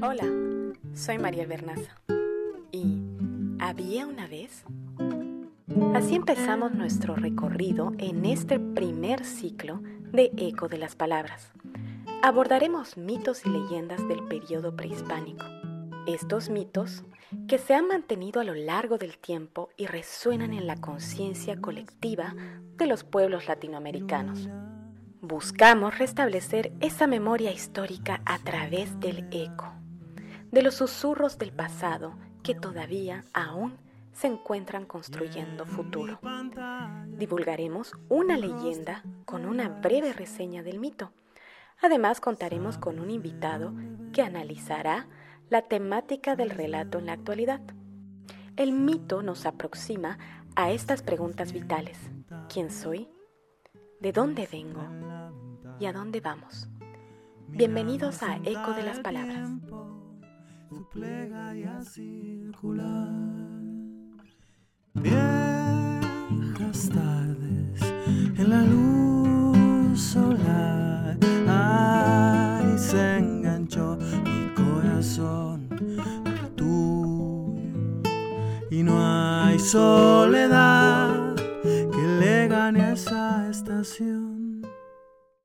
Hola, soy María Bernaza. ¿Y había una vez? Así empezamos nuestro recorrido en este primer ciclo de Eco de las Palabras. Abordaremos mitos y leyendas del periodo prehispánico. Estos mitos que se han mantenido a lo largo del tiempo y resuenan en la conciencia colectiva de los pueblos latinoamericanos. Buscamos restablecer esa memoria histórica a través del eco, de los susurros del pasado que todavía aún se encuentran construyendo futuro. Divulgaremos una leyenda con una breve reseña del mito. Además contaremos con un invitado que analizará la temática del relato en la actualidad. El mito nos aproxima a estas preguntas vitales. ¿Quién soy? ¿De dónde vengo? ¿Y a dónde vamos? Bienvenidos a Eco de las Palabras. Viejas tardes en la luz solar. Ay, se enganchó mi corazón al tuyo. Y no hay soledad que le gane esa estación.